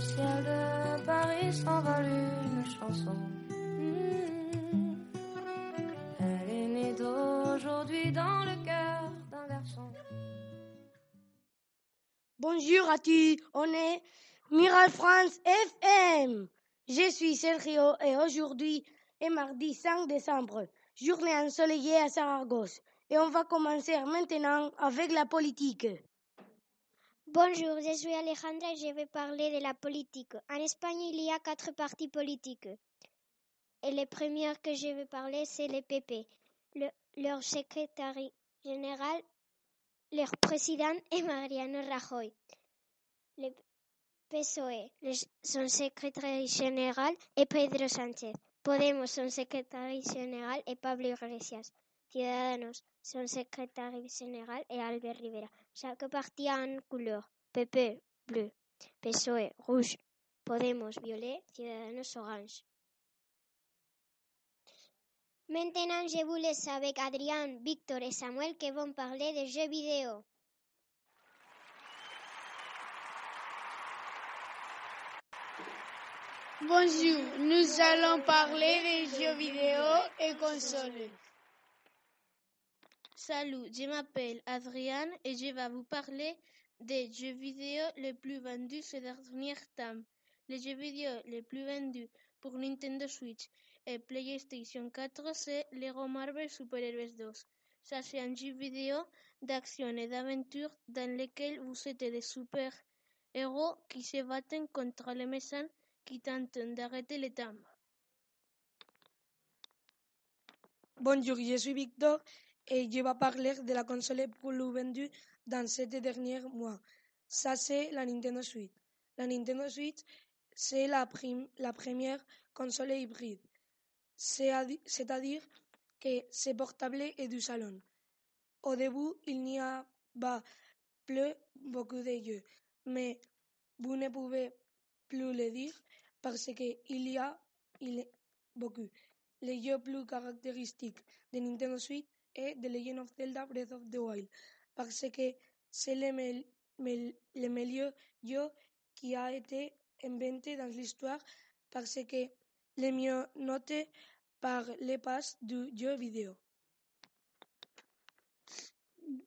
le ciel de Paris s'envole une chanson. Hmm. Elle est née d'aujourd'hui dans le cœur d'un garçon. Bonjour à tous, on est Miral France FM. Je suis Sergio et aujourd'hui est mardi 5 décembre, journée ensoleillée à Saragosse. Et on va commencer maintenant avec la politique. Bonjour, je suis Alejandra et je vais parler de la politique. En Espagne, il y a quatre partis politiques. Et le premier que je vais parler, c'est le PP. Le, leur secrétaire général, leur président est Mariano Rajoy. Le PSOE, son secrétaire général est Pedro Sánchez. Podemos, son secrétaire général est Pablo Iglesias. Ciudadanos, son secrétaire général est Albert Rivera. Chaque parti a une couleur. PP, bleu. PSOE, rouge. Podemos, violet. Ciudadanos, orange. Maintenant, je vous laisse avec Adrien, Victor et Samuel qui vont parler des jeux vidéo. Bonjour, nous allons parler des jeux vidéo et consoles. Salut, je m'appelle Adrien et je vais vous parler des jeux vidéo les plus vendus ces derniers temps. Les jeux vidéo les plus vendus pour Nintendo Switch et PlayStation 4, c'est Lego Marvel Super Heroes 2. Ça, c'est un jeu vidéo d'action et d'aventure dans lequel vous êtes des super-héros qui se battent contre les méchants qui tentent d'arrêter les temps. Bonjour, je suis Victor et je vais parler de la console plus vendue dans ces derniers mois. Ça, c'est la Nintendo Switch. La Nintendo Switch, c'est la, première console hybride. C'est-à-dire que c'est portable et du salon. Au début, il n'y a pas plus beaucoup de jeux, mais vous ne pouvez plus le dire parce qu'il y a il beaucoup. Le jeu plus caractéristique de Nintendo Switch est The Legend of Zelda Breath of the Wild parce que c'est le, me me le meilleur jeu qui a été inventé dans l'histoire parce que le mieux noté par les passes du jeu vidéo.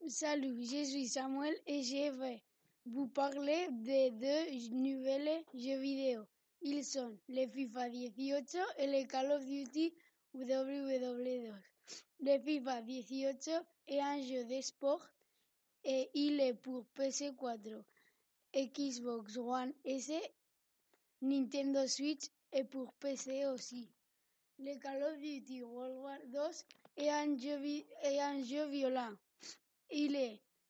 Salut, je suis Samuel et je vais vous parler de deux nouvelles jeux vidéo. Ils sont le FIFA 18 et le Call of Duty WW2. Le FIFA 18 est un jeu de sport et il est pour PC4, Xbox One S, Nintendo Switch et pour PC aussi. Le Call of Duty World War II est un jeu, est un jeu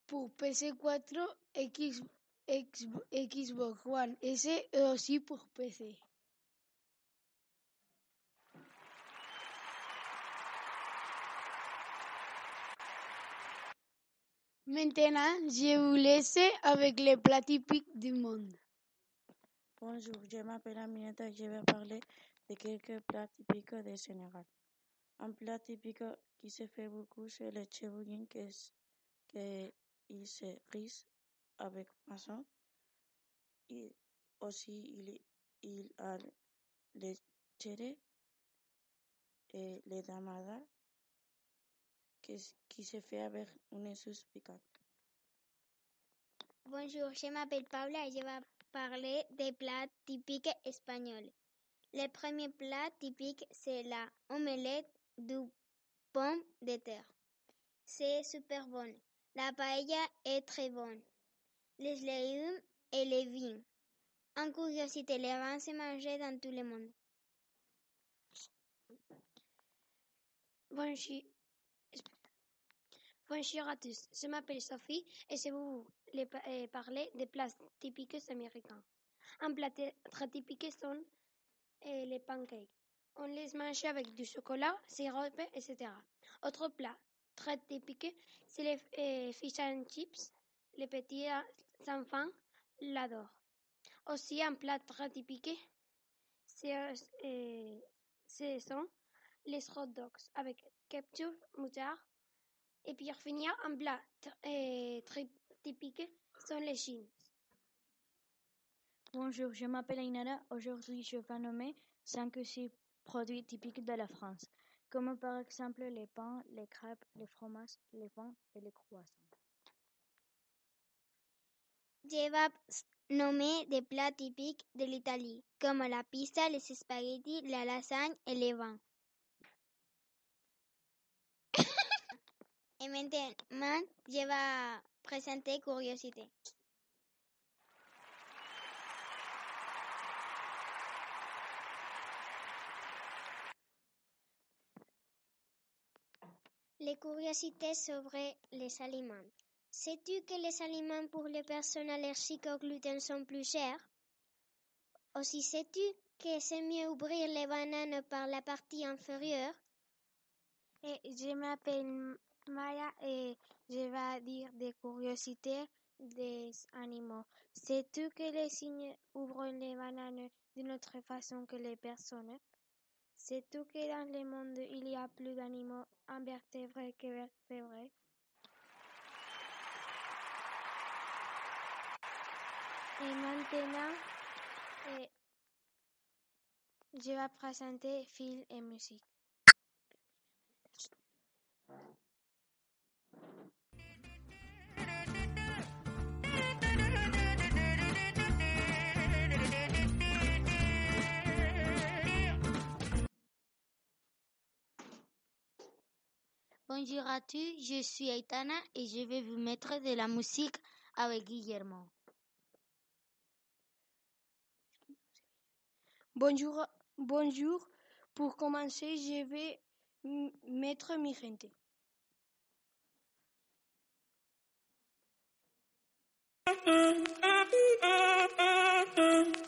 pour PC4, X, X, Xbox One S et aussi pour PC. Maintenant, je vous laisse avec les plats typiques du monde. Bonjour, je m'appelle Aminata et je vais parler de quelques plats typiques de Sénégal. Un plat typique qui se fait beaucoup, c'est le chebougin, qui se riche avec poisson. Et aussi, il, il a le chere et le damada, qui, se fait avec une sauce piquante. Bonjour, je m'appelle Paula et je vais parler des plats typiques espagnols. Le premier plat typique, c'est la omelette du pomme de terre. C'est super bon. La paella est très bonne. Les légumes et les vins. En curiosité, les vins se mangent dans tout le monde. Bonjour. Bonjour à tous, je m'appelle Sophie et je vais vous parler des plats typiques américains. Un plat très typique sont les pancakes. On les mange avec du chocolat, sirop, etc. Autre plat très typique, c'est les euh, fish and chips. Les petits enfants l'adorent. Aussi, un plat très typique, euh, ce sont les hot dogs avec ketchup, moutarde. Et pour finir, un plat très typique sont les jeans. Bonjour, je m'appelle Ainara. Aujourd'hui, je vais nommer cinq ou six produits typiques de la France, comme par exemple les pains, les crêpes, les fromages, les vins et les croissants. Je vais nommer des plats typiques de l'Italie, comme la pizza, les spaghettis, la lasagne et les vins. Et maintenant, je vais présenter curiosité. Les curiosités sur les aliments. Sais-tu que les aliments pour les personnes allergiques au gluten sont plus chers? Aussi sais-tu que c'est mieux ouvrir les bananes par la partie inférieure? Et je m'appelle Maya et je vais dire des curiosités des animaux. Sais-tu que les cygnes ouvrent les bananes d'une autre façon que les personnes? Sais-tu que dans le monde il y a plus d'animaux invertébrés que vertébrés? Et maintenant, eh, je vais présenter film et musique. Bonjour à tous, je suis Aitana et je vais vous mettre de la musique avec Guillermo. Bonjour, bonjour. Pour commencer, je vais mettre mi gente.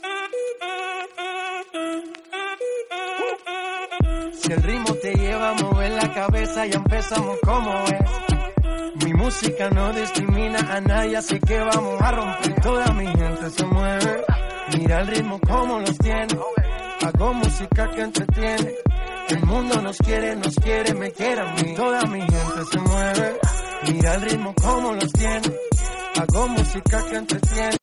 cabeza, ya empezamos como es. Mi música no discrimina a nadie, así que vamos a romper. Toda mi gente se mueve. Mira el ritmo como los tiene. Hago música que entretiene. El mundo nos quiere, nos quiere, me quiere a mí. Toda mi gente se mueve. Mira el ritmo como los tiene. Hago música que entretiene.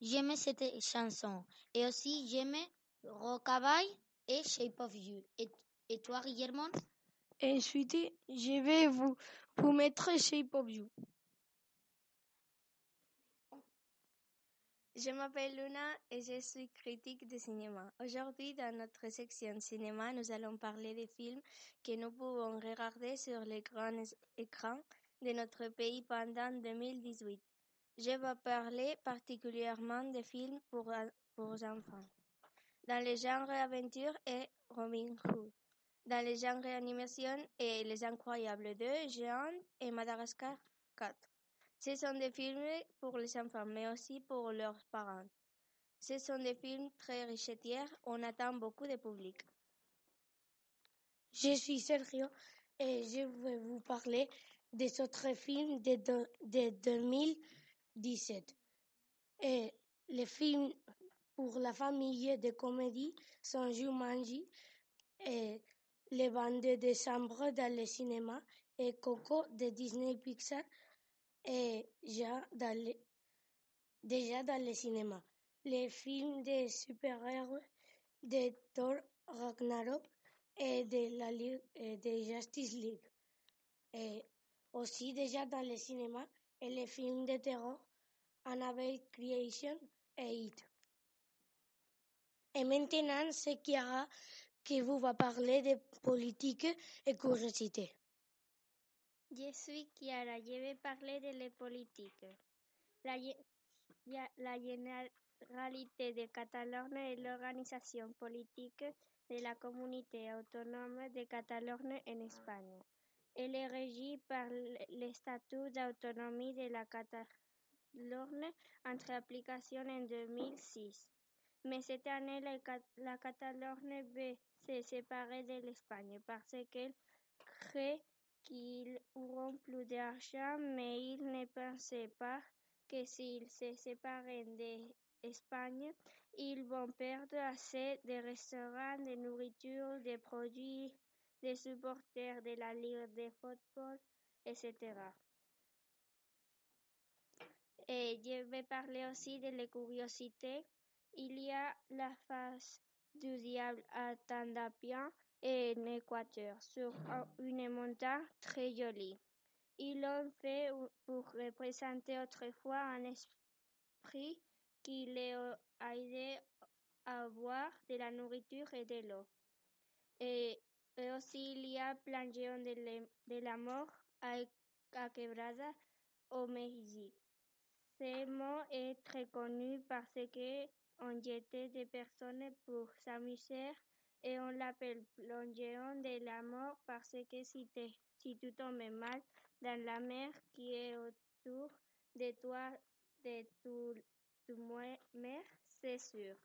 J'aime cette chanson. Et aussi, j'aime Rockabye et Shape of You. Et, et toi, Guillermo? Ensuite, je vais vous, vous mettre of You. Je m'appelle Luna et je suis critique de cinéma. Aujourd'hui, dans notre section cinéma, nous allons parler des films que nous pouvons regarder sur les grands écrans de notre pays pendant 2018. Je vais parler particulièrement des films pour, pour enfants. Dans les genres aventure et Robin Hood. Dans les genres animation et Les Incroyables 2, Géant et Madagascar 4. Ce sont des films pour les enfants, mais aussi pour leurs parents. Ce sont des films très richetiers, on attend beaucoup de public. Je suis Sergio et je vais vous parler des autres films de, de, de 2017. Et les films pour la famille de comédie sont Jumanji et Les 22 décembre dans le cinéma et Coco de Disney Pixar et déjà dans le, déjà le cinéma. Les films de super-héros de Thor Ragnarok et de la de Justice League. Aussi déjà dans le cinéma et les films de terror Annabelle Creation et It. Et maintenant, c'est qui vous va parler de politique et curiosité. Je suis Chiara, je vais parler de la politique. La, Généralité de Catalogne est l'organisation politique de la communauté autonome de Catalogne en Espagne. Elle est régie par le statut d'autonomie de la Catalogne entre application en 2006. Mais cette année, la, la Catalogne veut se séparer de l'Espagne parce qu'elle crée qu'ils auront plus d'argent, mais ils ne pensaient pas que s'ils se séparaient d'Espagne, ils vont perdre assez de restaurants, de nourriture, de produits, de supporters de la Ligue de football, etc. Et je vais parler aussi de la curiosité il y a la face du diable à Tandapia en Équateur, sur une montagne très jolie. Ils l'ont fait pour représenter autrefois un esprit qui les a aidés à boire de la nourriture et de l'eau. Et, aussi il y a Plangéon de, de la mort à, à Quebrada au Mexique. Ce mot est très connu parce que on jetait des personnes pour s'amuser et on l'appelle plongéon de la mort parce que si, tu tombes mal dans la mer qui est autour de toi, de tu, tu mer, c'est sûr.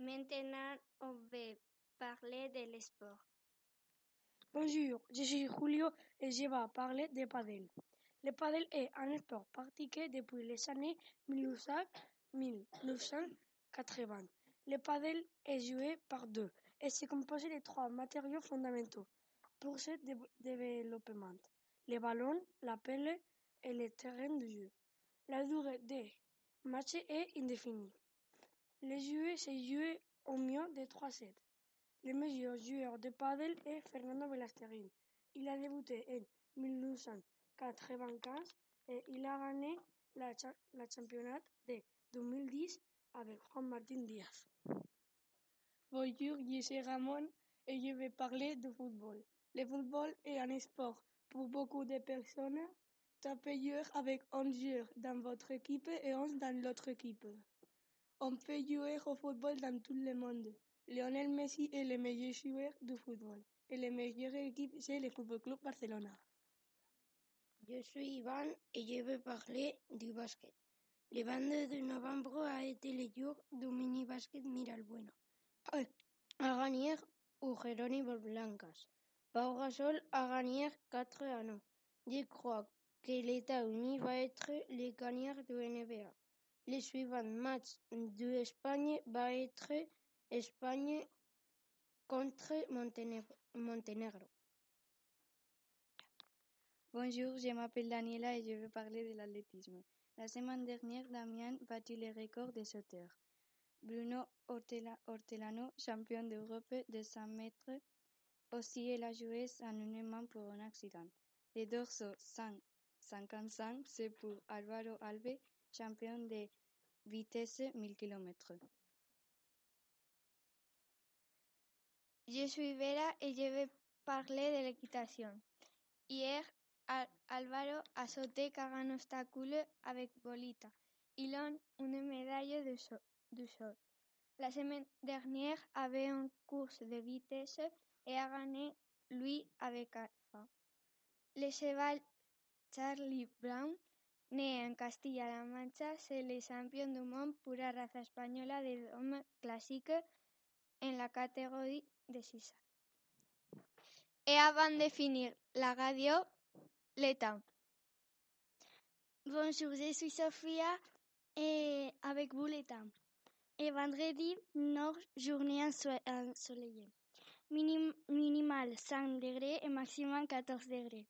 Maintenant, on va parler de l'esport. Bonjour, je suis Julio et je vais parler de padel. Le padel est un sport pratiqué depuis les années 1980. Le padel est joué par deux et se compose de trois matériaux fondamentaux pour ce développement. Le ballon, la pelle et le terrain de jeu. La durée des matchs est indéfinie. Le jeu se joue au mieux de trois sets. Le meilleur joueur de padel est Fernando Belasteguin. Il a débuté en 1995 et il a gagné la, la championnat de 2010 avec Juan Martín Díaz. Bonjour, je suis Ramon et je vais parler de football. Le football est un sport pour beaucoup de personnes. Tapez jouer avec 11 joueurs dans votre équipe et 11 dans l'autre équipe. On peut jouer au football dans tout le monde. Lionel Messi est le meilleur joueur du football. Et la meilleure équipe, c'est le Football Club Barcelona. Je suis Ivan et je vais parler du basket. Le 22 de novembre a été le jour du mini-basket Miralbueno. A gagné au Jerónimo Blancas. Pau Gasol a gagné 4 à 9. Je crois que l'État-Unis va être le gagnant du NBA. Le suivant match de Espagne va être Espagne contre Monténégro. Bonjour, je m'appelle Daniela et je vais parler de l'athlétisme. La semaine dernière, Damien battu le record des sauteurs. Bruno Hortelano, champion d'Europe de 100 mètres, aussi il a joué en une main pour un accident. Le dorso 155, c'est pour Alvaro Alve, champion de vitesse 1000 km. Je suis Vera et je vais parler de l'équitation. Hier, Álvaro a sauté 40 obstáculos avec Bolita. Il a une médaille de saut. La semaine dernière avait une course de vitesse et a gagné lui avec Alpha. Le cheval Charlie Brown, né en Castilla-La Mancha, c'est le champion du monde pour la race espagnole de hommes classique en la catégorie de 6 ans. Et avant de finir la radio, l'état. Bonjour, je suis Sophia et avec vous l'état. Et vendredi, nord, journée ensoleillée. Minim, minimal 5 degrés et maximal 14 degrés.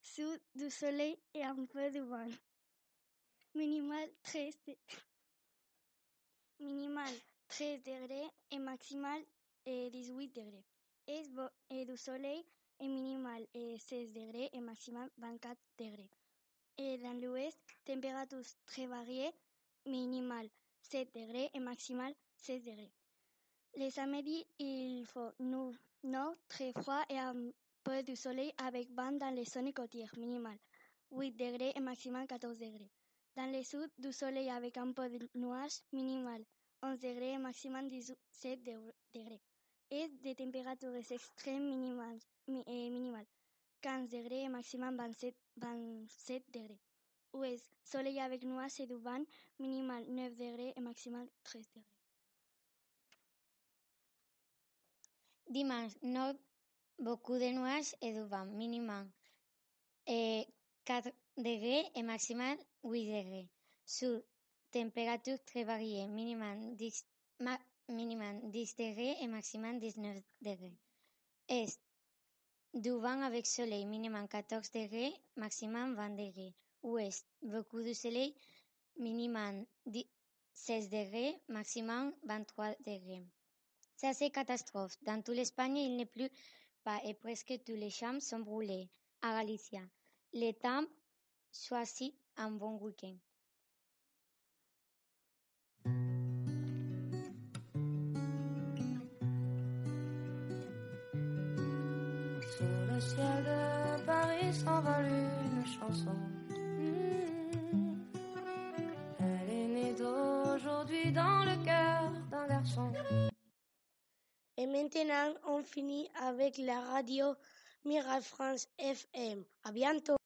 Sud du soleil et un peu de vent. Minimal 13, minimal 13 degrés et maximal 18 degrés. Et du soleil et minimal 16 degrés et maximal 24 degrés. Et dans l'ouest, température très variée, minimal 7 degrés et maximal 16 degrés. Les samedis, il faut nord très froid et un peu de soleil avec vent dans les zones côtières, minimal 8 degrés et maximal 14 degrés. Dans le sud, du soleil avec un peu de nuages, minimal 11 degrés et maximal 17 degrés. Et des températures extrêmes minimales, minimales 15 degrés et maximal 27, 27 degrés. Ouest, soleil avec nuages et du vent, minimal 9 degrés et maximal 13 degrés. Dimanche, nord, beaucoup de nuages et du minimal et 4 degrés et maximal 8 degrés. Sud, température très variée, minimal 10, ma, minimum 10 degrés et maximum 19 degrés. Est, du vent avec soleil, minimum 14 degrés, maximum 20 degrés. Ouest, beaucoup de soleil, minimum 16 degrés, maximum 23 degrés. Ça, c'est catastrophe. Dans toute l'Espagne, il n'est plus pas et presque tous les champs sont brûlés. À Galicia, les temps choisit un bon week-end. Chanson. Hmm. Elle est née d'aujourd'hui dans le cœur d'un garçon. Et maintenant, on finit avec la radio Mira France FM. À bientôt.